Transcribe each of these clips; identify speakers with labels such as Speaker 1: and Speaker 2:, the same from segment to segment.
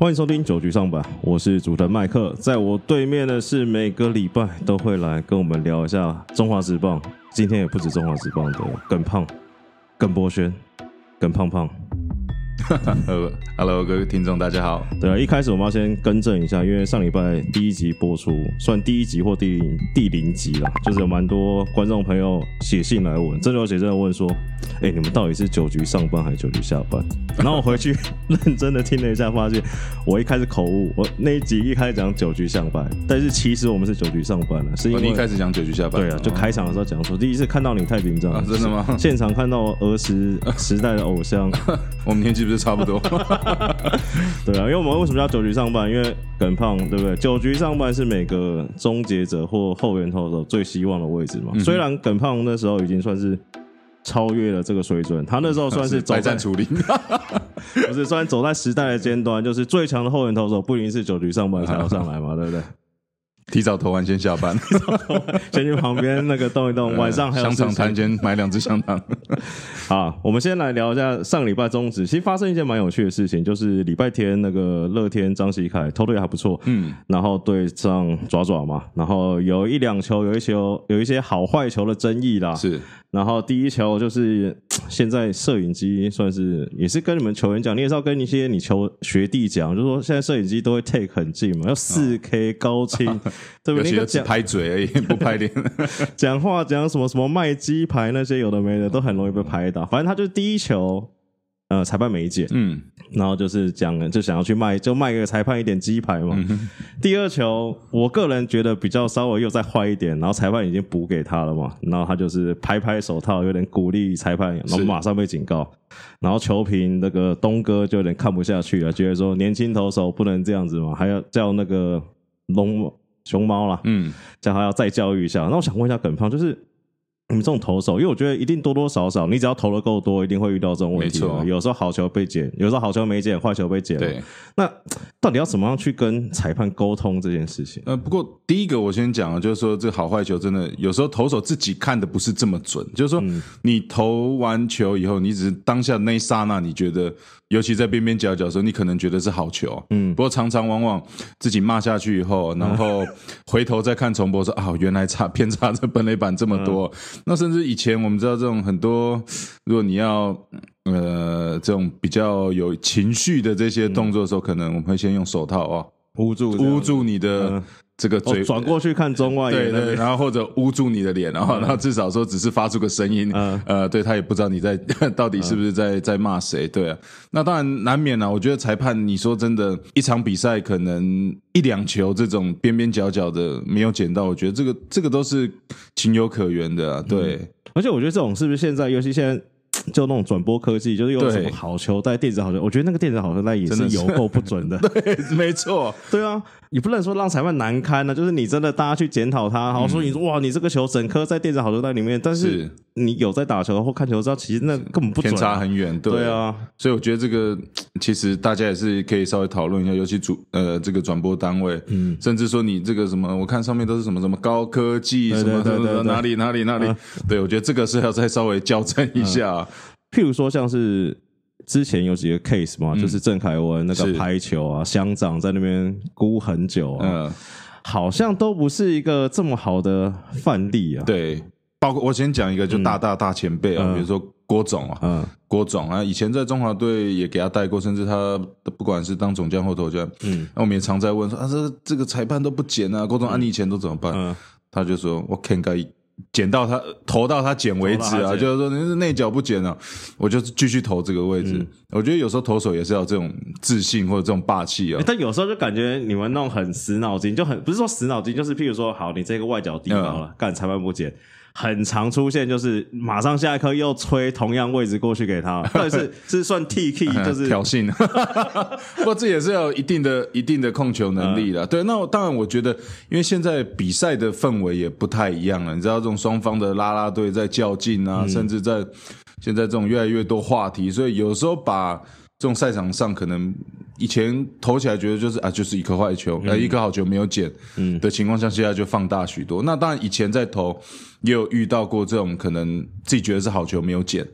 Speaker 1: 欢迎收听九局上吧，我是主持人麦克，在我对面的是每个礼拜都会来跟我们聊一下中华职棒，今天也不止中华职棒的耿胖、耿博轩、耿胖胖。
Speaker 2: 呃，Hello，各位听众，大家好。
Speaker 1: 对啊，一开始我们要先更正一下，因为上礼拜第一集播出，算第一集或第零第零集了，就是有蛮多观众朋友写信来问，真的有写真的问说，哎，你们到底是九局上班还是九局下班？然后我回去认真的听了一下，发现我一开始口误，我那一集一开始讲九局上班，但是其实我们是九局上班了，是因为
Speaker 2: 你一开始讲九局下班，
Speaker 1: 对啊，就开场的时候讲说，第一次看到你太平常，
Speaker 2: 真的吗？
Speaker 1: 现场看到儿时时代的偶像，
Speaker 2: 我们年纪不是差不多？
Speaker 1: 对啊，因为我们为什么叫九局上班？因为耿胖，对不对？九局上班是每个终结者或后援投手最希望的位置嘛。虽然耿胖那时候已经算是超越了这个水准，他那时候算是
Speaker 2: 百战处理，
Speaker 1: 不是算走在时代的尖端，就是最强的后援投手不一定是九局上班才要上来嘛，对不对？
Speaker 2: 提早投完先下班，
Speaker 1: 先去旁边那个动一动。晚上还有
Speaker 2: 香肠摊先买两只香肠。
Speaker 1: 好，我们先来聊一下上礼拜中止。其实发生一件蛮有趣的事情，就是礼拜天那个乐天张喜凯投的也还不错，嗯，然后对上爪爪嘛，然后有一两球，有一球有一些好坏球的争议啦，
Speaker 2: 是。
Speaker 1: 然后第一球就是现在摄影机算是也是跟你们球员讲，你也是要跟一些你球学弟讲，就是说现在摄影机都会 take 很近嘛，要四 K 高清，对不对？
Speaker 2: 那个只拍嘴而已，不拍脸。
Speaker 1: 讲话讲什么什么卖鸡排那些有的没的，都很容易被拍到。反正他就是第一球。呃，裁判没捡，嗯，然后就是讲，就想要去卖，就卖给裁判一点鸡排嘛。第二球，我个人觉得比较稍微又再坏一点，然后裁判已经补给他了嘛，然后他就是拍拍手套，有点鼓励裁判，然后马上被警告。然后球评那个东哥就有点看不下去了，觉得说年轻投手不能这样子嘛，还要叫那个龙熊猫啦，嗯，叫他要再教育一下。那我想问一下耿胖，就是。你们这种投手，因为我觉得一定多多少少，你只要投的够多，一定会遇到这种问题。有时候好球被捡，有时候好球没捡，坏球被捡。
Speaker 2: 对，
Speaker 1: 那到底要怎么样去跟裁判沟通这件事情？
Speaker 2: 呃，不过第一个我先讲啊，就是说这好坏球真的有时候投手自己看的不是这么准。就是说你投完球以后，你只是当下那一刹那你觉得。尤其在边边角角的时候，你可能觉得是好球，嗯，不过常常往往自己骂下去以后，然后回头再看重播说啊，原来差偏差这本垒板这么多。那甚至以前我们知道这种很多，如果你要呃这种比较有情绪的这些动作的时候，可能我们会先用手套啊
Speaker 1: 捂住
Speaker 2: 捂住你的。这个嘴
Speaker 1: 转过去看中外，
Speaker 2: 对对，然后或者捂住你的脸，然后然后至少说只是发出个声音，呃，对他也不知道你在 到底是不是在在骂谁，对啊，那当然难免了。我觉得裁判，你说真的，一场比赛可能一两球这种边边角角的没有捡到，我觉得这个这个都是情有可原的，对。
Speaker 1: 而且我觉得这种是不是现在，尤其现在。就那种转播科技，就是有什么好球带、电子好球，我觉得那个电子好球带也是有够不准的。
Speaker 2: 对，没错，
Speaker 1: 对啊，你不能说让裁判难堪呢，就是你真的大家去检讨他，然后说你说哇，你这个球整颗在电子好球带里面，但是你有在打球或看球知道，其实那根本不
Speaker 2: 偏差很远。对。
Speaker 1: 啊，
Speaker 2: 所以我觉得这个其实大家也是可以稍微讨论一下，尤其主呃这个转播单位，嗯，甚至说你这个什么，我看上面都是什么什么高科技什么什么哪里哪里哪里，对我觉得这个是要再稍微校正一下。
Speaker 1: 譬如说，像是之前有几个 case 嘛，就是郑凯文那个排球啊，乡长在那边估很久啊，好像都不是一个这么好的范例啊。
Speaker 2: 对，包括我先讲一个，就大大大前辈啊，比如说郭总啊，嗯，郭总啊，以前在中华队也给他带过，甚至他不管是当总将或投将，嗯，那我们也常在问说啊，这这个裁判都不捡啊，郭总啊，你以前都怎么办？他就说我 can 该。捡到他投到他捡为止啊，就是说你是内角不捡了，我就继续投这个位置。我觉得有时候投手也是要这种自信或者这种霸气啊。
Speaker 1: 但有时候就感觉你们那种很死脑筋，就很不是说死脑筋，就是譬如说，好，你这个外角低高了，干裁判不捡。很常出现，就是马上下一颗又吹同样位置过去给他，但是是算 T K，就是
Speaker 2: 挑衅。不过这也是有一定的、一定的控球能力的。对，那我当然，我觉得，因为现在比赛的氛围也不太一样了。你知道，这种双方的拉拉队在较劲啊，甚至在现在这种越来越多话题，所以有时候把这种赛场上可能。以前投起来觉得就是啊，就是一颗坏球，呃，一颗好球没有捡的情况下，现在就放大许多。那当然，以前在投也有遇到过这种可能自己觉得是好球没有捡。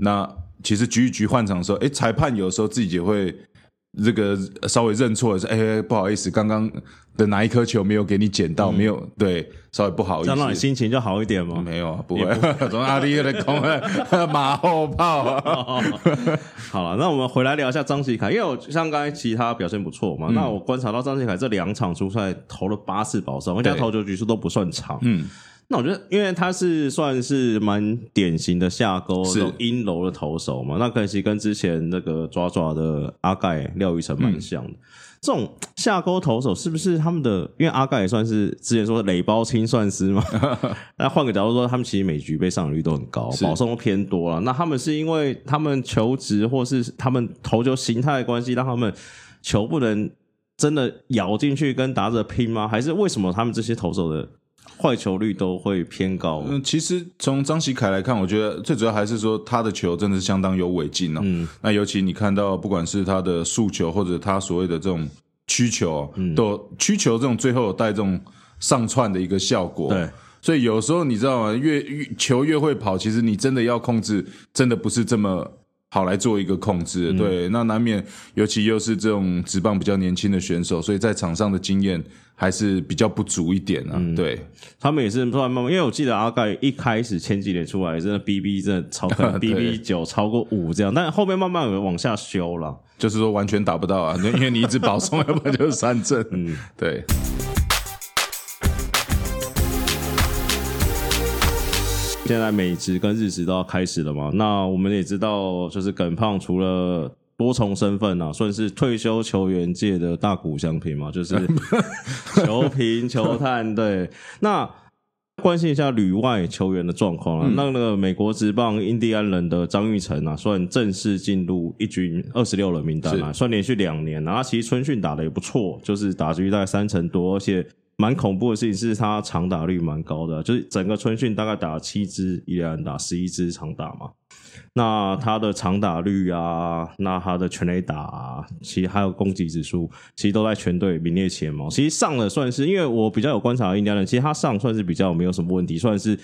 Speaker 2: 那其实局一局换场的时候，哎，裁判有时候自己也会这个稍微认错了，说哎不好意思，刚刚的哪一颗球没有给你捡到，没有对，稍微不好意思，
Speaker 1: 让你心情就好一点吗？
Speaker 2: 没有，不会，从 阿弟的攻马后炮。
Speaker 1: 好了，那我们回来聊一下张继凯，因为我像刚才其他表现不错嘛，那我观察到张继凯这两场出赛投了八次保送，而且投球局数都不算长，嗯。那我觉得，因为他是算是蛮典型的下钩、阴柔的投手嘛，那可惜跟之前那个抓抓的阿盖廖玉成蛮像的。这种下钩投手是不是他们的？因为阿盖也算是之前说垒包清算师嘛。那换个角度说，他们其实每局被上垒率都很高，保送都偏多了。那他们是因为他们求职或是他们投球形态的关系，让他们球不能真的咬进去跟打者拼吗？还是为什么他们这些投手的？坏球率都会偏高。
Speaker 2: 嗯，其实从张喜凯来看，我觉得最主要还是说他的球真的是相当有违禁哦。嗯，那尤其你看到，不管是他的速球或者他所谓的这种曲球，都曲球这种最后有带这种上窜的一个效果。
Speaker 1: 对，
Speaker 2: 所以有时候你知道吗？越越球越会跑，其实你真的要控制，真的不是这么。好来做一个控制，对，那难免，尤其又是这种职棒比较年轻的选手，所以在场上的经验还是比较不足一点啊。对。
Speaker 1: 他们也是慢慢，因为我记得阿盖一开始前几年出来，真的 BB 真的超可 BB 九超过五这样，但后面慢慢有往下修了，
Speaker 2: 就是说完全打不到啊，因为你一直保送，要不然就是三振，嗯，对。
Speaker 1: 现在美职跟日职都要开始了嘛？那我们也知道，就是耿胖除了多重身份啊，算是退休球员界的大股相平嘛，就是 球评、球探。对，那关心一下旅外球员的状况啊。那那个美国职棒印第安人的张玉成啊，算正式进入一军二十六人名单啊，算连续两年。然后其实春训打的也不错，就是打局大概三成多，而且。蛮恐怖的事情是，他长打率蛮高的，就是整个春训大概打七支一连打，十一支长打嘛。那他的长打率啊，那他的全垒打，其实还有攻击指数，其实都在全队名列前茅。其实上了算是，因为我比较有观察的印第安人，其实他上算是比较没有什么问题，算是。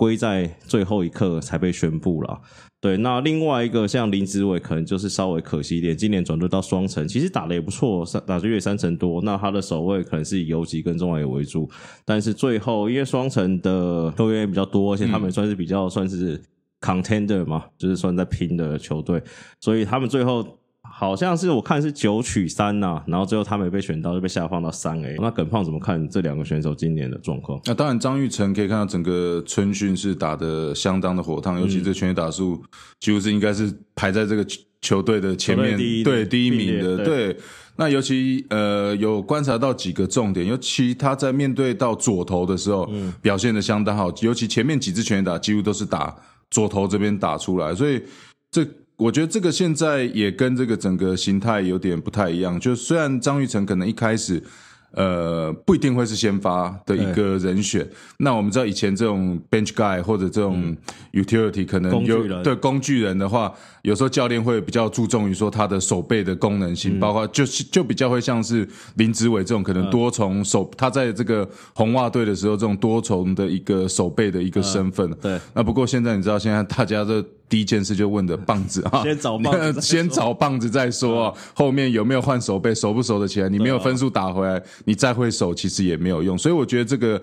Speaker 1: 归在最后一刻才被宣布了。对，那另外一个像林子伟，可能就是稍微可惜一点。今年转入到双城，其实打的也不错，三打约三成多。那他的守卫可能是以游击跟中外野为主，但是最后因为双城的球员比较多，而且他们算是比较算是 contender 嘛，就是算在拼的球队，所以他们最后。好像是我看是九取三呐，然后最后他没被选到，就被下放到三 A。那耿胖怎么看这两个选手今年的状况？
Speaker 2: 那当然，张玉成可以看到整个春训是打的相当的火烫，尤其这全垒打数几乎是应该是排在这个球队的前面，第一对第一名的。对，那尤其呃有观察到几个重点，尤其他在面对到左投的时候，表现的相当好，尤其前面几支全垒打几乎都是打左投这边打出来，所以这。我觉得这个现在也跟这个整个形态有点不太一样。就虽然张玉成可能一开始，呃，不一定会是先发的一个人选。那我们知道以前这种 bench guy 或者这种 utility 可能有对工具人的话，有时候教练会比较注重于说他的手背的功能性，包括就是就比较会像是林子伟这种可能多重手，他在这个红袜队的时候这种多重的一个手背的一个身份。
Speaker 1: 对。
Speaker 2: 那不过现在你知道现在大家的。第一件事就问的棒子啊，
Speaker 1: 先找棒子，
Speaker 2: 先找棒子再说。后面有没有换手背，熟不熟得起来？你没有分数打回来，你再会手，其实也没有用。所以我觉得这个。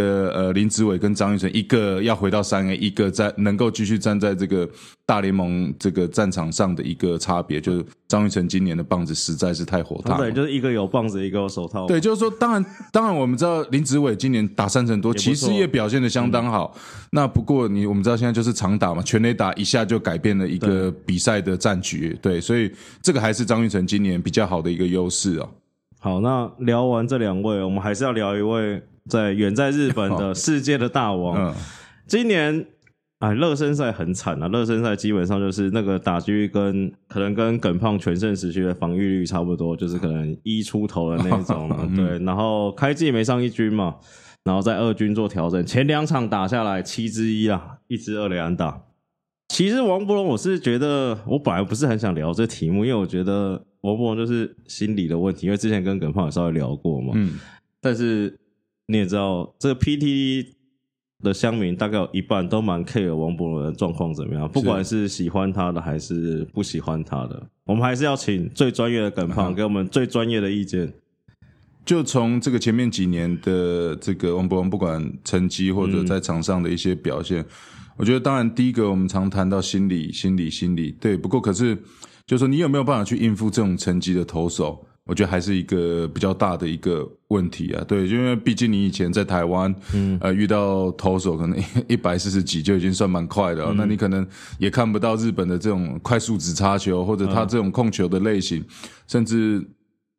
Speaker 2: 呃呃，林子伟跟张玉成，一个要回到三 A，一个在能够继续站在这个大联盟这个战场上的一个差别，就是张玉成今年的棒子实在是太火烫。
Speaker 1: 对，就是一个有棒子，一个有手套。
Speaker 2: 对，就是说，当然，当然，我们知道林子伟今年打三成多，其实也表现的相当好。那不过你我们知道现在就是长打嘛，全垒打一下就改变了一个比赛的战局。对，所以这个还是张玉成今年比较好的一个优势啊。
Speaker 1: 好，那聊完这两位，我们还是要聊一位。在远在日本的世界的大王，今年哎，热身赛很惨啊！热身赛基本上就是那个打击跟可能跟耿胖全盛时期的防御率差不多，就是可能一出头的那种。对，然后开季没上一军嘛，然后在二军做调整，前两场打下来七之一啊，一支二连打。其实王博龙，我是觉得我本来不是很想聊这题目，因为我觉得王博龙就是心理的问题，因为之前跟耿胖也稍微聊过嘛。嗯，但是。你也知道，这个 PT 的乡民大概有一半都蛮 care 王博伦的状况怎么样，不管是喜欢他的还是不喜欢他的，我们还是要请最专业的耿胖给我们最专业的意见。
Speaker 2: 就从这个前面几年的这个王博文，不管成绩或者在场上的一些表现，我觉得当然第一个我们常谈到心理，心理，心理，对。不过可是，就是说你有没有办法去应付这种成绩的投手？我觉得还是一个比较大的一个问题啊。对，因为毕竟你以前在台湾，嗯，呃，遇到投手可能 一百四十几就已经算蛮快的，那你可能也看不到日本的这种快速直插球，或者他这种控球的类型，甚至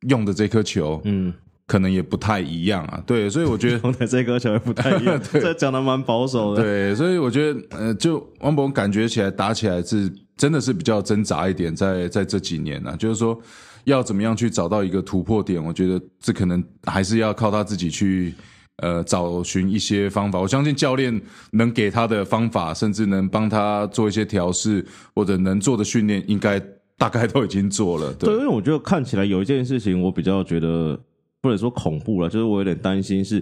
Speaker 2: 用的这颗球，嗯。可能也不太一样啊，对，所以我觉得
Speaker 1: 这颗球也不太一样，这讲的蛮保守
Speaker 2: 的。对，所以我觉得，呃，就王博感觉起来打起来是真的是比较挣扎一点，在在这几年呢，就是说要怎么样去找到一个突破点，我觉得这可能还是要靠他自己去呃找寻一些方法。我相信教练能给他的方法，甚至能帮他做一些调试或者能做的训练，应该大概都已经做了。对，
Speaker 1: 因为我觉得看起来有一件事情，我比较觉得。或者说恐怖了，就是我有点担心，是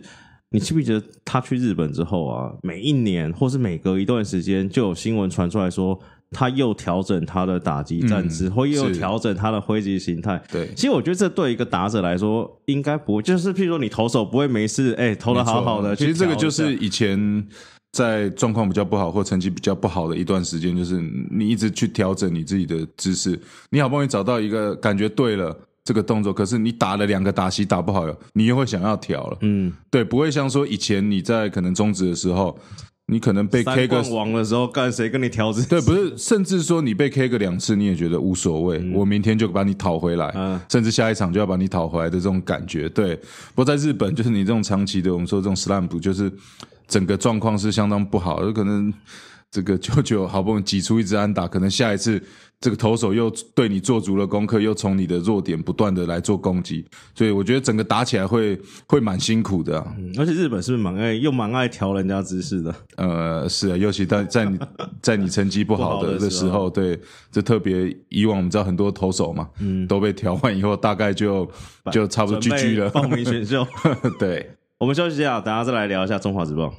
Speaker 1: 你记不记得他去日本之后啊，每一年或是每隔一段时间就有新闻传出来说，他又调整他的打击战姿，或又调整他的挥击形态。
Speaker 2: 对，
Speaker 1: 其实我觉得这对一个打者来说，应该不就是譬如说你投手不会没事，哎，投的好好的。
Speaker 2: 其实这个就是以前在状况比较不好或成绩比较不好的一段时间，就是你一直去调整你自己的姿势，你好不容易找到一个感觉对了。这个动作，可是你打了两个打席打不好，你又会想要调了。嗯，对，不会像说以前你在可能中职的时候，你可能被 K 个
Speaker 1: 王的时候，干谁跟你调整？
Speaker 2: 对，不是，甚至说你被 K 个两次，你也觉得无所谓，我明天就把你讨回来，甚至下一场就要把你讨回来的这种感觉。对，不过在日本，就是你这种长期的，我们说这种 slam，就是整个状况是相当不好，有可能这个舅舅好不容易挤出一支安打，可能下一次。这个投手又对你做足了功课，又从你的弱点不断的来做攻击，所以我觉得整个打起来会会蛮辛苦的。
Speaker 1: 而且日本是不是蛮爱又蛮爱调人家姿势的？
Speaker 2: 呃，是啊，尤其在在你 在你成绩不好的的时候，对，这特别以往我们知道很多投手嘛，嗯，都被调换以后，大概就就差不多 GG 了，
Speaker 1: 报名选秀。
Speaker 2: 对，
Speaker 1: 我们休息一下，等下再来聊一下中华职棒。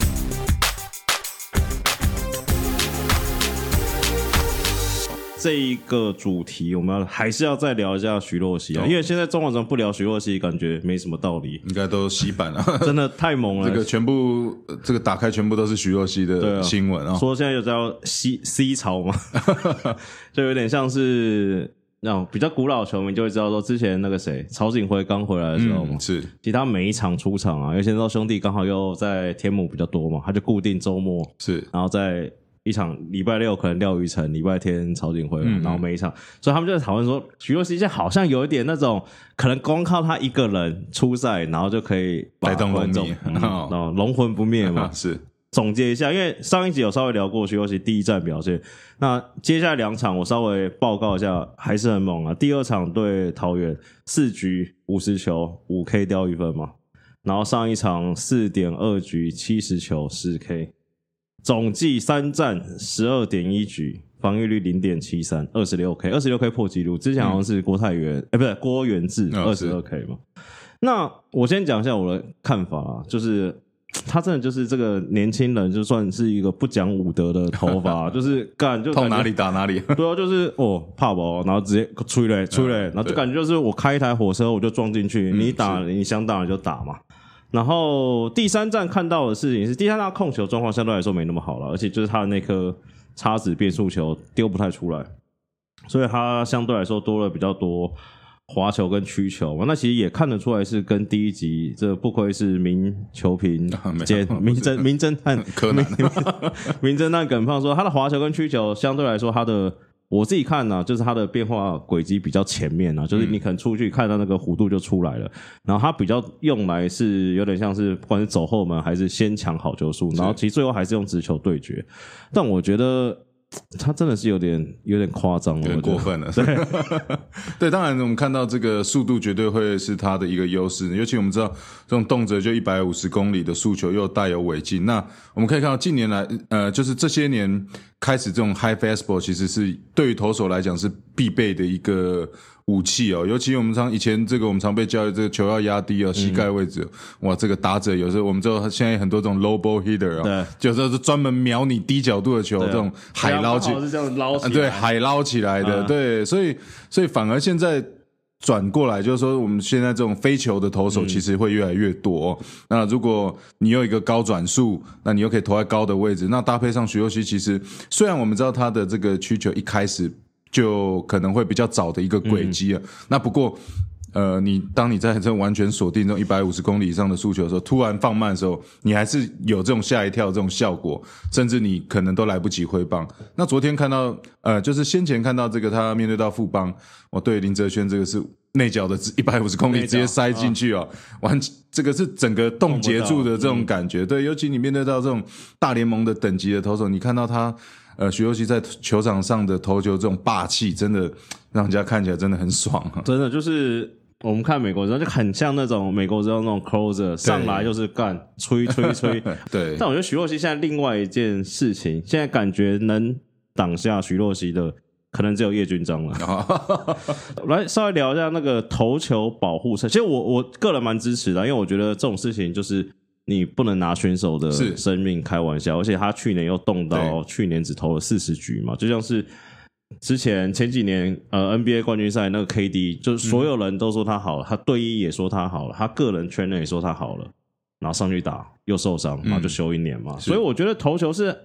Speaker 1: 这一个主题，我们要还是要再聊一下徐若曦啊，因为现在中网上不聊徐若曦，感觉没什么道理。
Speaker 2: 应该都洗版了，
Speaker 1: 真的太猛了。
Speaker 2: 这个全部，这个打开全部都是徐若曦的新闻啊。
Speaker 1: 说现在有叫 C C 潮嘛，就有点像是那种比较古老球迷就会知道说，之前那个谁曹景辉刚回来的时候，
Speaker 2: 是
Speaker 1: 其他每一场出场啊，因为现在兄弟刚好又在天母比较多嘛，他就固定周末
Speaker 2: 是，
Speaker 1: 然后在。一场礼拜六可能廖宇成，礼拜天曹景辉，然后每一场，所以他们就在讨论说，徐若曦现在好像有一点那种，可能光靠他一个人出赛，然后就可以
Speaker 2: 带动观众，
Speaker 1: 然后，龙魂不灭嘛。
Speaker 2: 是
Speaker 1: 总结一下，因为上一集有稍微聊过徐若曦第一站表现，那接下来两场我稍微报告一下，还是很猛啊。第二场对桃园四局五十球五 K 掉一分嘛，然后上一场四点二局七十球十 K。总计三战十二点一局，防御率零点七三，二十六 K，二十六 K 破纪录。之前好像是郭泰元，哎，不是郭元志，二十二 K 嘛。那我先讲一下我的看法啊，就是他真的就是这个年轻人，就算是一个不讲武德的头发，就是干就
Speaker 2: 碰哪里打哪里。
Speaker 1: 对啊，就是哦怕不，然后直接吹嘞吹嘞，然后就感觉就是我开一台火车我就撞进去，你打你想打就打嘛。然后第三站看到的事情是，第三站控球状况相对来说没那么好了，而且就是他的那颗叉子变速球丢不太出来，所以他相对来说多了比较多滑球跟曲球嘛。那其实也看得出来是跟第一集这不愧是名球评 兼 名侦名侦探
Speaker 2: 柯南
Speaker 1: 名侦探耿胖说他的滑球跟曲球相对来说他的。我自己看呢，就是它的变化轨迹比较前面啊，就是你可能出去看到那个弧度就出来了，然后它比较用来是有点像是不管是走后门还是先抢好球数，然后其实最后还是用直球对决，但我觉得。他真的是有点有点夸张了，
Speaker 2: 有点过分了。对，对，当然我们看到这个速度绝对会是他的一个优势，尤其我们知道这种动辄就一百五十公里的速球又带有尾劲。那我们可以看到近年来，呃，就是这些年开始这种 high fastball 其实是对于投手来讲是必备的一个武器哦。尤其我们常以前这个我们常被教育，这个球要压低哦，膝盖位置。哇，这个打者有时候我们知道现在很多这种 low ball hitter 啊，就是专门瞄你低角度的球，这种海捞起
Speaker 1: 是这样捞起，
Speaker 2: 对，海捞起来的，对，所以所以反而现在。转过来就是说，我们现在这种飞球的投手其实会越来越多。那如果你有一个高转速，那你又可以投在高的位置，那搭配上徐若曦，其实虽然我们知道他的这个需求一开始就可能会比较早的一个轨迹啊，那不过。呃，你当你在这完全锁定这种一百五十公里以上的诉求的时候，突然放慢的时候，你还是有这种吓一跳这种效果，甚至你可能都来不及挥棒。那昨天看到，呃，就是先前看到这个他面对到副帮，我对林哲轩这个是内角的 一百五十公里直接塞进去哦，完这个是整个冻结住的这种感觉。对，尤其你面对到这种大联盟的等级的投手，你看到他，呃，徐若曦在球场上的投球这种霸气，真的让人家看起来真的很爽啊！
Speaker 1: 真的就是。我们看美国人就很像那种美国人那种 closer 上来就是干吹吹吹，
Speaker 2: 对。
Speaker 1: 但我觉得徐若曦现在另外一件事情，现在感觉能挡下徐若曦的，可能只有叶军章了。来稍微聊一下那个投球保护其实我我个人蛮支持的，因为我觉得这种事情就是你不能拿选手的生命开玩笑，而且他去年又动到去年只投了四十局嘛，就像是。之前前几年，呃，NBA 冠军赛那个 KD，就是所有人都说他好了，他队医也说他好了，他个人圈内也说他好了，然后上去打又受伤，然后就休一年嘛。所以我觉得投球是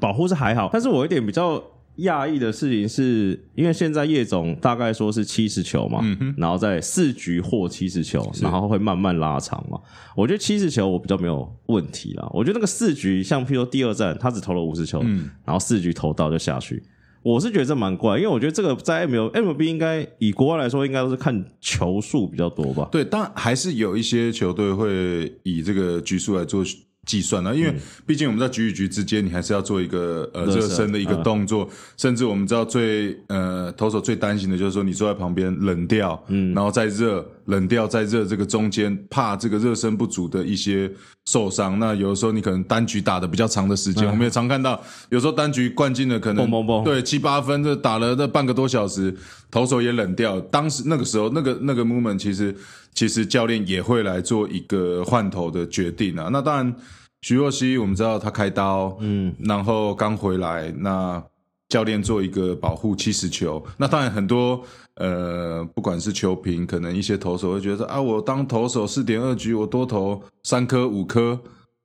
Speaker 1: 保护是还好，但是我一点比较讶异的事情是，因为现在叶总大概说是七十球嘛，然后在四局或七十球，然后会慢慢拉长嘛。我觉得七十球我比较没有问题啦。我觉得那个四局，像譬如说第二站他只投了五十球，然后四局投到就下去。我是觉得这蛮怪，因为我觉得这个在 M L M B 应该以国外来说，应该都是看球数比较多吧。
Speaker 2: 对，但还是有一些球队会以这个局数来做。计算了？因为毕竟我们在局与局之间，你还是要做一个呃热身的一个动作。甚至我们知道最呃投手最担心的就是说，你坐在旁边冷掉，嗯，然后再热冷掉再热，这个中间怕这个热身不足的一些受伤。那有的时候你可能单局打的比较长的时间，我们也常看到有时候单局灌进了可能对七八分，这打了这半个多小时，投手也冷掉。当时那个时候那个那个 moment 其实其实教练也会来做一个换头的决定啊。那当然。徐若曦，我们知道她开刀，嗯，然后刚回来，那教练做一个保护七十球，那当然很多，呃，不管是球评，可能一些投手会觉得啊，我当投手四点二局，我多投三颗五颗。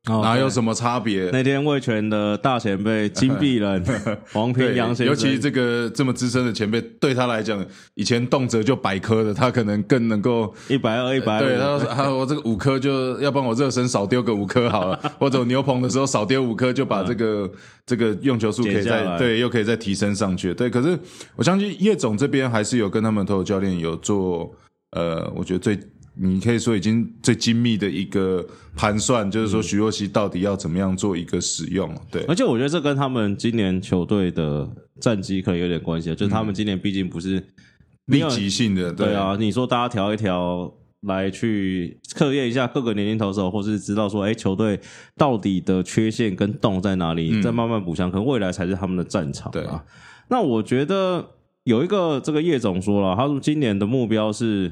Speaker 2: 哪有什么差别？
Speaker 1: 那天魏权的大前辈金碧人 黄平阳先生，
Speaker 2: 尤其这个这么资深的前辈，对他来讲，以前动辄就百颗的，他可能更能够
Speaker 1: 一百二、一百
Speaker 2: 对，他说啊，我这个五颗就要帮我热身少丢个五颗好了，或者牛棚的时候少丢五颗，就把这个这个用球数可以再对，又可以再提升上去。对，可是我相信叶总这边还是有跟他们投教练有做，呃，我觉得最。你可以说已经最精密的一个盘算，就是说徐若曦到底要怎么样做一个使用，对。
Speaker 1: 而且我觉得这跟他们今年球队的战绩可能有点关系，就是他们今年毕竟不是
Speaker 2: 立即性的，
Speaker 1: 对啊。你说大家调一调来去测验一下各个年龄投手，或是知道说，哎，球队到底的缺陷跟洞在哪里，再慢慢补强，可能未来才是他们的战场啊。那我觉得有一个这个叶总说了，他说今年的目标是。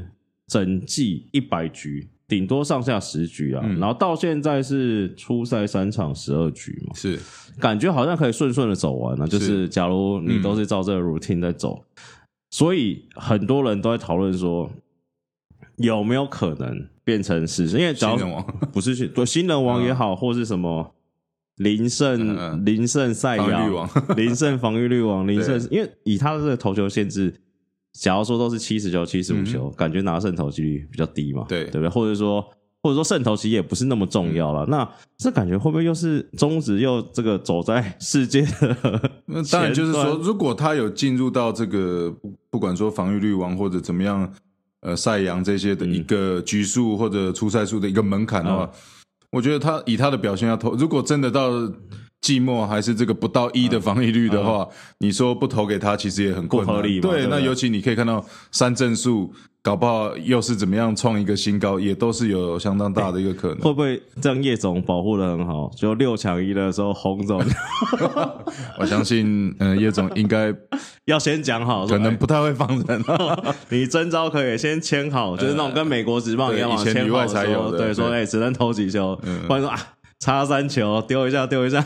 Speaker 1: 整季一百局，顶多上下十局啊，然后到现在是初赛三场十二局嘛，
Speaker 2: 是。
Speaker 1: 感觉好像可以顺顺的走完了。就是。假如你都是照这个 routine 在走，所以很多人都在讨论说有没有可能变成是，因为
Speaker 2: 新人王。
Speaker 1: 不是对新人王也好，或是什么零胜零胜赛
Speaker 2: 亚
Speaker 1: 零 胜防御率王零胜，因为以他的这个投球限制。假如说都是七十球、七十五球，感觉拿胜投几率比较低嘛？
Speaker 2: 对，
Speaker 1: 对不对？或者说，或者说胜投其实也不是那么重要了。那这感觉会不会又是中职又这个走在世界的？
Speaker 2: 那当然就是说，如果他有进入到这个不管说防御率王或者怎么样，呃，赛扬这些的一个局数或者出赛数的一个门槛的话，我觉得他以他的表现要投，如果真的到。寂寞还是这个不到一的防疫率的话，你说不投给他，其实也很困难。对，那尤其你可以看到三振数搞不好又是怎么样创一个新高，也都是有相当大的一个可能。
Speaker 1: 会不会这样叶总保护的很好？就六强一的时候，洪总，
Speaker 2: 我相信，嗯，叶总应该
Speaker 1: 要先讲好，
Speaker 2: 可能不太会放人。
Speaker 1: 你征招可以先签好，就是那种跟美国职棒一样嘛，
Speaker 2: 签
Speaker 1: 好
Speaker 2: 才有
Speaker 1: 对，说哎，只能投几球，不然说啊，差三球，丢一下，丢一下。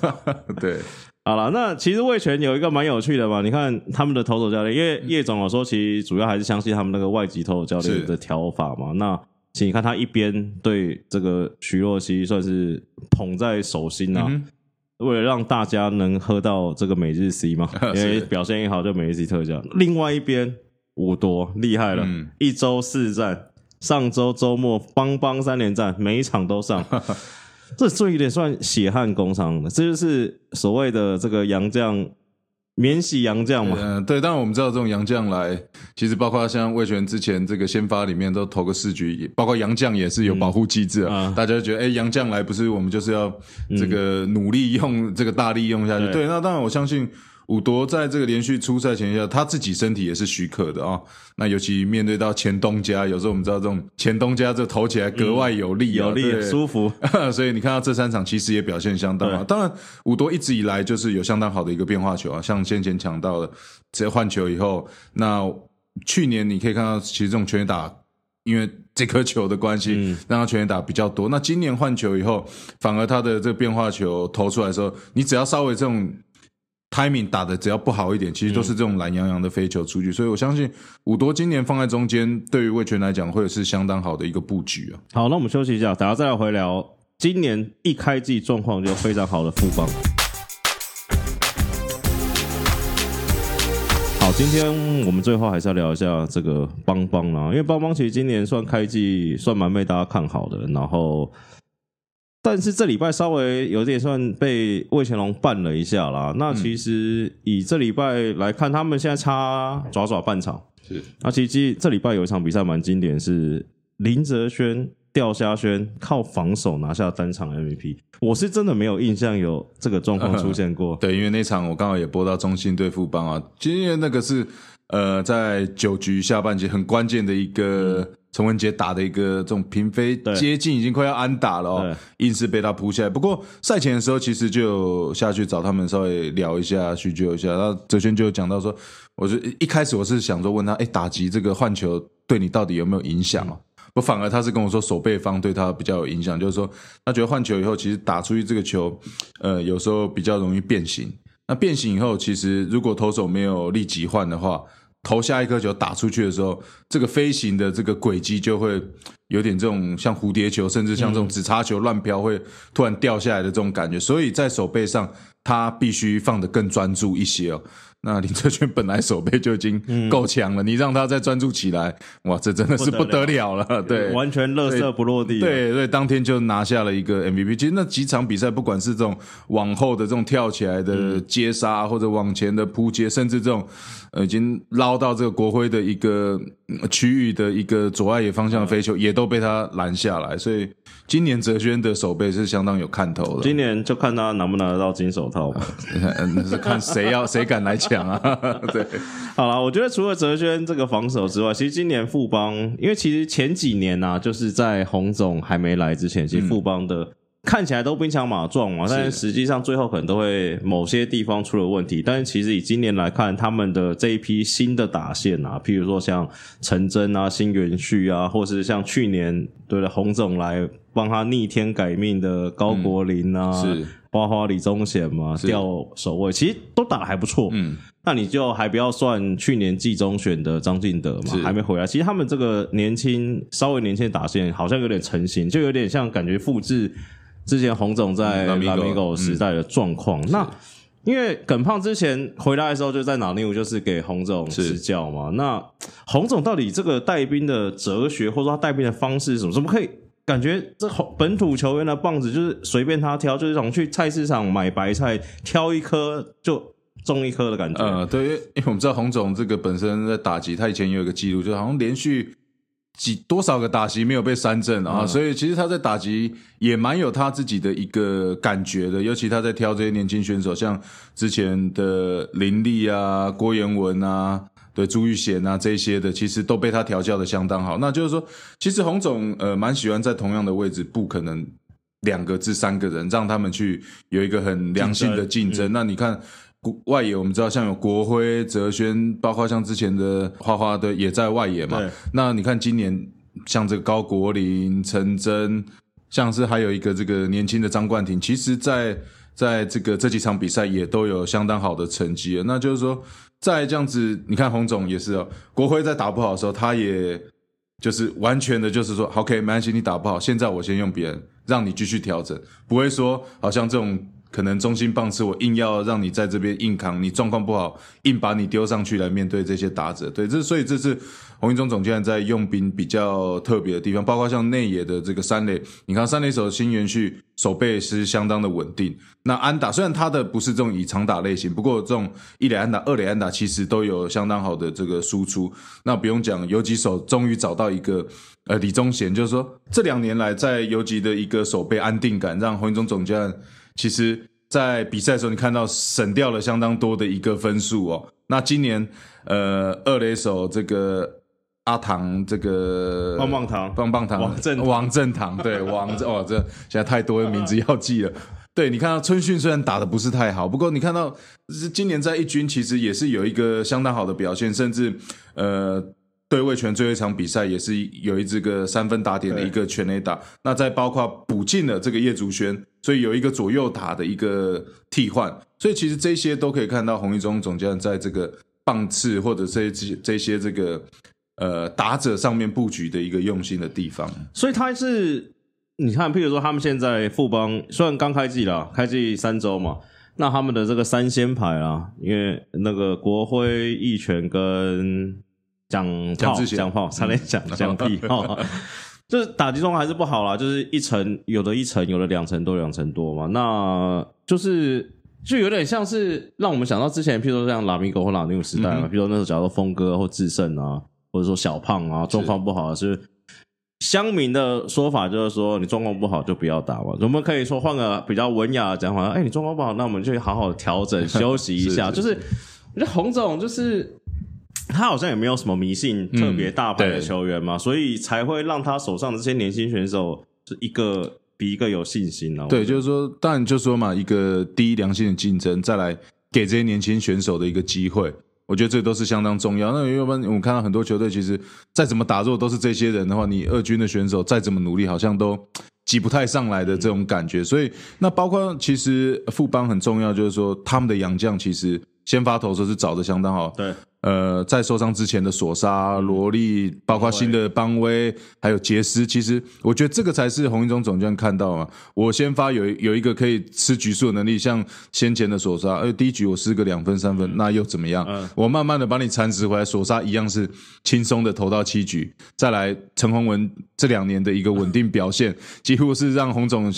Speaker 2: 对。
Speaker 1: 好了，那其实魏权有一个蛮有趣的嘛，你看他们的投手教练，因为叶总有说，其实主要还是相信他们那个外籍投手教练的调法嘛。那请你看他一边对这个徐若曦算是捧在手心啊，为了让大家能喝到这个每日 C 嘛，因为表现一好就每日 C 特价。另外一边五多厉害了，一周四战，上周周末邦邦三连战，每一场都上。这这有点算血汗工伤的，这就是所谓的这个洋将免洗洋将嘛。
Speaker 2: 嗯，对。当然我们知道这种洋将来，其实包括像魏权之前这个先发里面都投个四局，包括洋将也是有保护机制啊。大家觉得，哎，洋将来不是我们就是要这个努力用这个大力用下去？对，那当然我相信。武夺在这个连续出赛前下，他自己身体也是许可的啊。那尤其面对到前东家，有时候我们知道这种前东家这投起来格外有力，
Speaker 1: 有力舒服。
Speaker 2: 所以你看到这三场其实也表现相当好。当然，武夺一直以来就是有相当好的一个变化球啊，像先前抢到的，直接换球以后，那去年你可以看到，其实这种全垒打，因为这颗球的关系，让他全垒打比较多。那今年换球以后，反而他的这个变化球投出来的时候，你只要稍微这种。Timing 打的只要不好一点，其实都是这种懒洋洋的飞球出去，所以我相信五多今年放在中间，对于魏权来讲会是相当好的一个布局啊。
Speaker 1: 好，那我们休息一下，等下再来回聊今年一开季状况就非常好的富邦。好，今天我们最后还是要聊一下这个邦邦啊，因为邦邦其实今年算开季算蛮被大家看好的，然后。但是这礼拜稍微有点算被魏乾隆绊了一下啦。那其实以这礼拜来看，他们现在差爪爪半场。
Speaker 2: 是，
Speaker 1: 那其实这礼拜有一场比赛蛮经典，是林哲轩吊虾轩靠防守拿下单场 MVP。我是真的没有印象有这个状况出现过。
Speaker 2: 对，因为那场我刚好也播到中信对富邦啊，其实因为那个是呃在九局下半节很关键的一个。陈文杰打的一个这种平飞接近已经快要安打了哦，硬是被他扑下来。不过赛前的时候其实就下去找他们稍微聊一下叙旧一下。然后哲轩就讲到说，我就一开始我是想说问他，哎，打击这个换球对你到底有没有影响啊？我反而他是跟我说守备方对他比较有影响，就是说他觉得换球以后其实打出去这个球，呃，有时候比较容易变形。那变形以后，其实如果投手没有立即换的话。投下一颗球打出去的时候，这个飞行的这个轨迹就会有点这种像蝴蝶球，甚至像这种纸插球乱飘，会突然掉下来的这种感觉。所以在手背上，他必须放得更专注一些哦。那林哲轩本来手背就已经够强了，你让他再专注起来，哇，这真的是不得了了。对，
Speaker 1: 完全乐色不落地。
Speaker 2: 对对，当天就拿下了一个 MVP。其实那几场比赛，不管是这种往后的这种跳起来的接杀，或者往前的扑接，甚至这种。呃，已经捞到这个国徽的一个区域的一个左外野方向的飞球，也都被他拦下来。所以今年哲轩的手背是相当有看头的。
Speaker 1: 今年就看他拿不拿得到金手套吧，
Speaker 2: 那是看谁要谁敢来抢啊。对，
Speaker 1: 好了，我觉得除了哲轩这个防守之外，其实今年富邦，因为其实前几年呢，就是在洪总还没来之前，其实富邦的。看起来都兵强马壮嘛，但是实际上最后可能都会某些地方出了问题。但是其实以今年来看，他们的这一批新的打线啊，譬如说像陈真啊、新元旭啊，或是像去年对了洪总来帮他逆天改命的高国林啊，
Speaker 2: 是
Speaker 1: 花花李宗贤嘛，调守卫，其实都打的还不错。嗯，那你就还不要算去年季中选的张进德嘛，还没回来。其实他们这个年轻稍微年轻的打线好像有点成型，就有点像感觉复制。之前洪总在拉米狗时代的状况，那因为耿胖之前回来的时候就在哪内务，就是给洪总指教嘛。那洪总到底这个带兵的哲学，或者说他带兵的方式是什么？怎么可以感觉这本土球员的棒子就是随便他挑，就是种去菜市场买白菜挑一颗就中一颗的感觉？
Speaker 2: 呃，对，因为我们知道洪总这个本身在打击，他以前有一个记录，就好像连续。几多少个打击没有被三振啊？所以其实他在打击也蛮有他自己的一个感觉的。尤其他在挑这些年轻选手，像之前的林立啊、郭彦文啊，对朱玉贤啊这些的，其实都被他调教的相当好。那就是说，其实洪总呃蛮喜欢在同样的位置，不可能两个至三个人让他们去有一个很良性的竞争。那你看外野，我们知道像有国辉、哲轩，包括像之前的花花的也在外野嘛。那你看今年像这个高国林、陈真，像是还有一个这个年轻的张冠廷，其实在。在这个这几场比赛也都有相当好的成绩，那就是说，在这样子，你看洪总也是哦，国辉在打不好的时候，他也就是完全的，就是说，OK，没关系，你打不好，现在我先用别人，让你继续调整，不会说好像这种。可能中心棒次我硬要让你在这边硬扛，你状况不好，硬把你丢上去来面对这些打者，对，这所以这是洪一中总监在用兵比较特别的地方，包括像内野的这个三垒，你看三垒手新元旭手背是相当的稳定，那安打虽然他的不是这种以长打类型，不过这种一垒安打、二垒安打其实都有相当好的这个输出，那不用讲，游击手终于找到一个呃李宗贤，就是说这两年来在游击的一个守备安定感，让洪一中总监。其实，在比赛的时候，你看到省掉了相当多的一个分数哦。那今年，呃，二垒手这个阿唐，这个
Speaker 1: 棒棒糖，
Speaker 2: 棒棒糖，
Speaker 1: 王正
Speaker 2: 王正堂，对，王哦，这现在太多的名字要记了。对你看到春训虽然打的不是太好，不过你看到今年在一军其实也是有一个相当好的表现，甚至呃。对位权最后一场比赛也是有一这个三分打点的一个全垒打，那再包括补进了这个叶竹轩，所以有一个左右打的一个替换，所以其实这些都可以看到洪一中总监在这个棒次或者这这这些这个呃打者上面布局的一个用心的地方。
Speaker 1: 所以他是你看，譬如说他们现在富邦虽然刚开季了，开季三周嘛，那他们的这个三仙牌啊，因为那个国徽一拳跟讲炮讲炮，差点讲讲屁哈，就是打击状况还是不好啦，就是一层有的一层，有的两层多，两层多嘛，那就是就有点像是让我们想到之前，譬如说像拉米狗或拉尼时代嘛，譬如说那时候假如峰哥或智胜啊，或者说小胖啊，状况不好是乡民的说法，就是说你状况不好就不要打嘛。我们可以说换个比较文雅的讲法，哎，你状况不好，那我们就好好调整 休息一下。就是我觉得洪总就是。他好像也没有什么迷信特别大牌的球员嘛，所以才会让他手上的这些年轻选手是一个比一个有信心呢。
Speaker 2: 对，就是说，当然就说嘛，一个第一良性的竞争，再来给这些年轻选手的一个机会，我觉得这都是相当重要。那要不然我们看到很多球队，其实再怎么打弱都是这些人的话，你二军的选手再怎么努力，好像都挤不太上来的这种感觉。所以，那包括其实副帮很重要，就是说他们的洋将其实先发投手是找的相当好。
Speaker 1: 对。
Speaker 2: 呃，在受伤之前的索沙、罗莉，包括新的邦威，还有杰斯，其实我觉得这个才是洪一中总教练看到啊。我先发有有一个可以吃局数的能力，像先前的索沙，而第一局我失个两分三分，那又怎么样？我慢慢的把你蚕食回来，索沙一样是轻松的投到七局。再来陈宏文这两年的一个稳定表现，几乎是让洪总。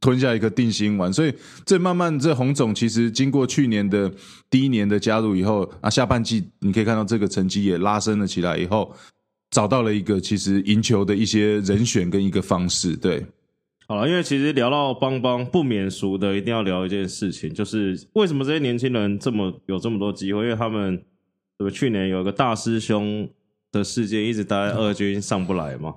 Speaker 2: 吞下一颗定心丸，所以这慢慢这洪总其实经过去年的第一年的加入以后，啊下半季你可以看到这个成绩也拉升了起来，以后找到了一个其实赢球的一些人选跟一个方式。对，
Speaker 1: 好了，因为其实聊到邦邦不免俗的，一定要聊一件事情，就是为什么这些年轻人这么有这么多机会？因为他们对去年有一个大师兄的事件，一直待在二军上不来嘛。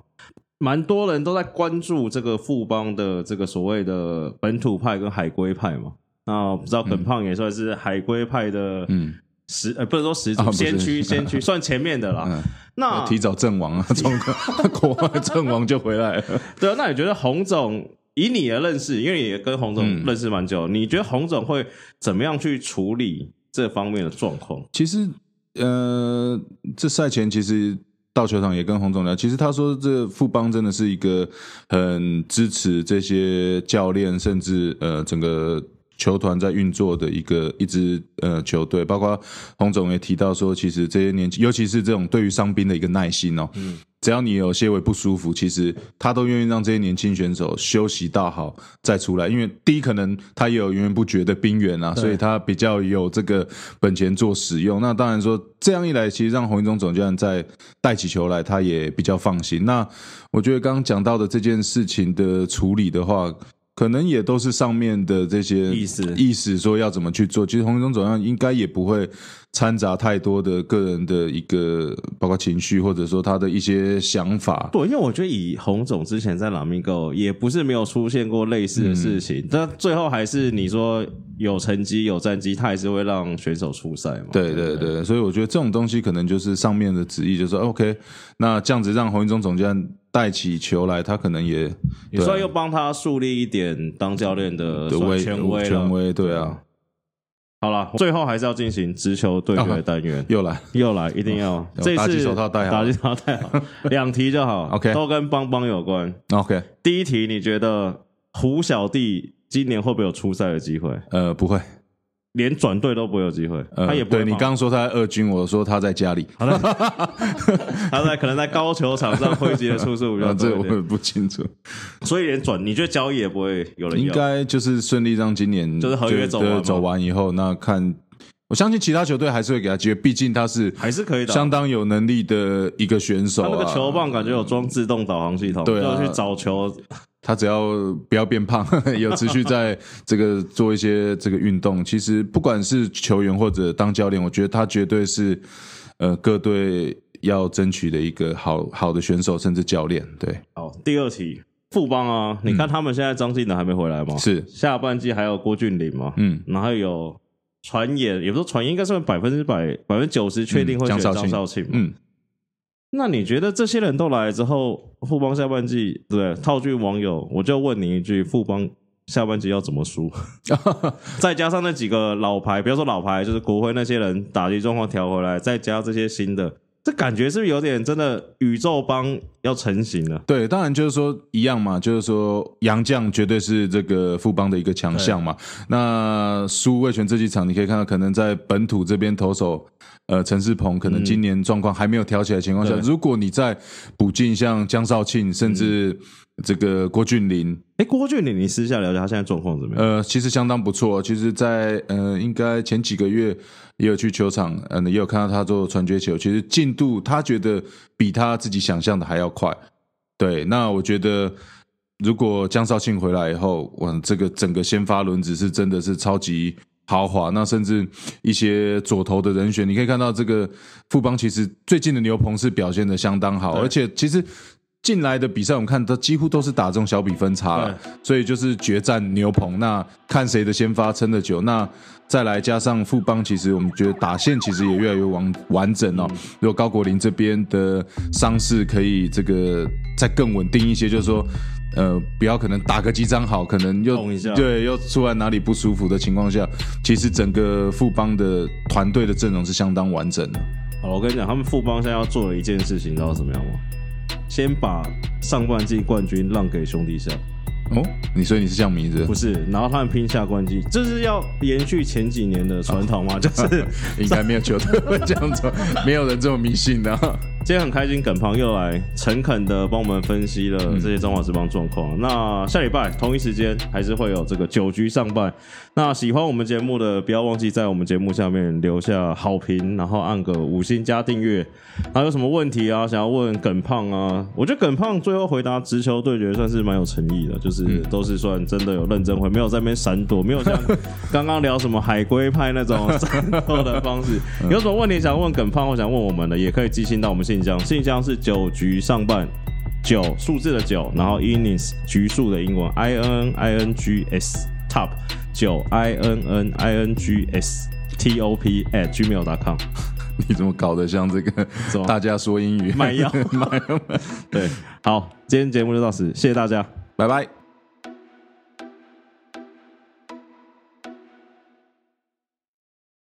Speaker 1: 蛮多人都在关注这个富邦的这个所谓的本土派跟海归派嘛。那不知道耿胖也算是海归派的，嗯，始呃不是说始祖先驱先驱，算前面的啦。那
Speaker 2: 提早阵亡啊，从国外阵亡就回来了。
Speaker 1: 对啊，那你觉得洪总以你的认识，因为也跟洪总认识蛮久，你觉得洪总会怎么样去处理这方面的状况？
Speaker 2: 其实，呃，这赛前其实。到球场也跟洪总聊，其实他说这富邦真的是一个很支持这些教练，甚至呃整个球团在运作的一个一支呃球队，包括洪总也提到说，其实这些年轻，尤其是这种对于伤兵的一个耐心哦。嗯只要你有些微不舒服，其实他都愿意让这些年轻选手休息到好再出来。因为第一，可能他也有源源不绝的兵源啊，所以他比较有这个本钱做使用。那当然说这样一来，其实让洪一中总教练在带起球来，他也比较放心。那我觉得刚刚讲到的这件事情的处理的话，可可能也都是上面的这些
Speaker 1: 意思
Speaker 2: 意思说要怎么去做。其实洪一中总样应该也不会掺杂太多的个人的一个包括情绪或者说他的一些想法。
Speaker 1: 对，因为我觉得以洪总之前在拉米狗也不是没有出现过类似的事情，但最后还是你说有成绩有战绩，他还是会让选手出赛嘛。
Speaker 2: 对对对，所以我觉得这种东西可能就是上面的旨意，就是 OK，那这样子让洪一中总监。带起球来，他可能也
Speaker 1: 也算又帮他树立一点当教练的权威
Speaker 2: 权威，对啊。
Speaker 1: 好了，最后还是要进行直球对决单元，
Speaker 2: 又来
Speaker 1: 又来，一定要这
Speaker 2: 次手套戴好，
Speaker 1: 打击手套戴好，两题就好
Speaker 2: ，OK，
Speaker 1: 都跟邦邦有关
Speaker 2: ，OK。
Speaker 1: 第一题，你觉得胡小弟今年会不会有出赛的机会？
Speaker 2: 呃，不会。
Speaker 1: 连转队都不会有机会，他也不
Speaker 2: 对你刚刚说他在二军，我说他在家里，
Speaker 1: 他在可能在高球场上挥击的出数比较
Speaker 2: 多，这我也不清楚。
Speaker 1: 所以连转，你觉得交易也不会有人？
Speaker 2: 应该就是顺利让今年
Speaker 1: 就是合约走完
Speaker 2: 走完以后，那看我相信其他球队还是会给他机会，毕竟他是
Speaker 1: 还是可以
Speaker 2: 相当有能力的一个选手。他
Speaker 1: 那个球棒感觉有装自动导航系统，
Speaker 2: 对
Speaker 1: 啊，去找球。
Speaker 2: 他只要不要变胖，有持续在这个做一些这个运动，其实不管是球员或者当教练，我觉得他绝对是呃各队要争取的一个好好的选手，甚至教练。对，
Speaker 1: 好，第二题，富邦啊，你看他们现在张晋的还没回来吗？
Speaker 2: 是
Speaker 1: 下半季还有郭俊麟嘛？嗯，然后有传言，也不是传言，应该是百分之百、百分之九十确定会选张少庆。嗯。那你觉得这些人都来之后，富邦下半季对套句网友，我就问你一句：富邦下半季要怎么输？再加上那几个老牌，不要说老牌，就是国会那些人打击状况调回来，再加这些新的，这感觉是不是有点真的宇宙帮要成型了？
Speaker 2: 对，当然就是说一样嘛，就是说杨将绝对是这个富邦的一个强项嘛。那输魏权这几场，你可以看到，可能在本土这边投手。呃，陈世鹏可能今年状况还没有调起来的情况下，如果你再补进像江少庆，甚至这个郭俊麟，
Speaker 1: 哎，郭俊麟，你私下了解他现在状况怎么样？
Speaker 2: 呃，其实相当不错。其实，在呃，应该前几个月也有去球场，嗯，也有看到他做传接球。其实进度他觉得比他自己想象的还要快。对，那我觉得如果江少庆回来以后，哇，这个整个先发轮子是真的是超级。豪华，那甚至一些左投的人选，你可以看到这个富邦其实最近的牛棚是表现的相当好，而且其实进来的比赛我们看，他几乎都是打这种小比分差，所以就是决战牛棚，那看谁的先发撑得久。那再来加上富邦，其实我们觉得打线其实也越来越完完整哦。如果高国林这边的伤势可以这个再更稳定一些，就是说。呃，不要可能打个几张好，可能又对又出来哪里不舒服的情况下，其实整个富邦的团队的阵容是相当完整的。
Speaker 1: 好，我跟你讲，他们富邦现在要做的一件事情，你知道怎么样吗？先把上半季冠军让给兄弟象。
Speaker 2: 哦，你说你是这样迷子？
Speaker 1: 不是，然后他们拼下关机，这是要延续前几年的传统吗？就是
Speaker 2: 应该没有球队会这样做，没有人这么迷信的。
Speaker 1: 今天很开心，耿胖又来诚恳的帮我们分析了这些中华之邦状况。那下礼拜同一时间还是会有这个九局上半。那喜欢我们节目的，不要忘记在我们节目下面留下好评，然后按个五星加订阅。还有什么问题啊？想要问耿胖啊？我觉得耿胖最后回答直球对决算是蛮有诚意的，就是都是算真的有认真回，没有在那边闪躲，没有像刚刚聊什么海龟派那种闪躲的方式。有什么问题想问耿胖或想问我们的，也可以寄信到我们信箱，信箱是九局上半九数字的九，然后 innings 局数的英文 i n i n g s top 九 i n n i n g s t o p at gmail.com。
Speaker 2: 你怎么搞得像这个？大家说英语
Speaker 1: 卖药
Speaker 2: 卖药。
Speaker 1: 对，好，今天节目就到此，谢谢大家，
Speaker 2: 拜拜。